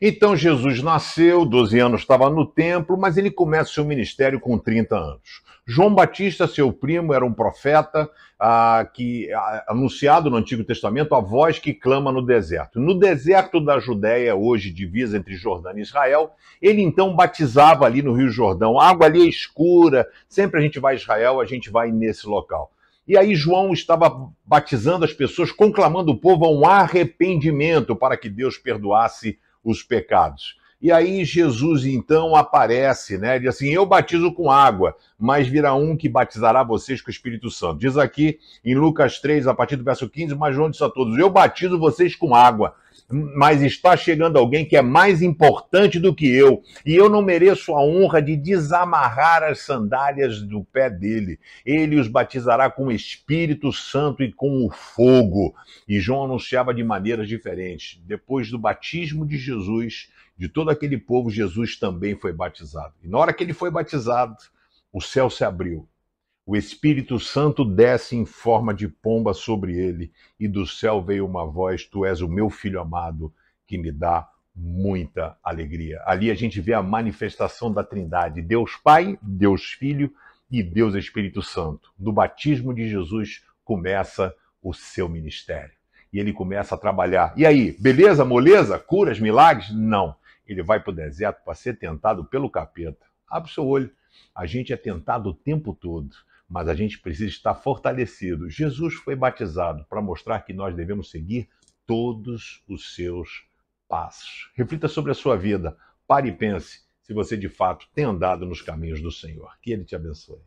Então Jesus nasceu, 12 anos estava no templo, mas ele começa seu ministério com 30 anos. João Batista, seu primo, era um profeta ah, que ah, anunciado no Antigo Testamento a voz que clama no deserto. No deserto da Judéia, hoje divisa entre Jordânia e Israel, ele então batizava ali no Rio Jordão. A água ali é escura, sempre a gente vai a Israel, a gente vai nesse local. E aí João estava batizando as pessoas, conclamando o povo a um arrependimento para que Deus perdoasse os pecados. E aí Jesus então aparece, né? Diz assim: Eu batizo com água, mas virá um que batizará vocês com o Espírito Santo. Diz aqui em Lucas 3, a partir do verso 15, mas João disse a todos: Eu batizo vocês com água, mas está chegando alguém que é mais importante do que eu, e eu não mereço a honra de desamarrar as sandálias do pé dele. Ele os batizará com o Espírito Santo e com o fogo. E João anunciava de maneiras diferentes. Depois do batismo de Jesus, de todo aquele povo, Jesus também foi batizado. E na hora que ele foi batizado, o céu se abriu o Espírito Santo desce em forma de pomba sobre ele, e do céu veio uma voz: Tu és o meu filho amado, que me dá muita alegria. Ali a gente vê a manifestação da Trindade: Deus Pai, Deus Filho e Deus Espírito Santo. No batismo de Jesus começa o seu ministério. E ele começa a trabalhar. E aí, beleza, moleza, curas, milagres? Não. Ele vai para o deserto para ser tentado pelo capeta. Abre o seu olho. A gente é tentado o tempo todo mas a gente precisa estar fortalecido. Jesus foi batizado para mostrar que nós devemos seguir todos os seus passos. Reflita sobre a sua vida, pare e pense se você de fato tem andado nos caminhos do Senhor. Que Ele te abençoe.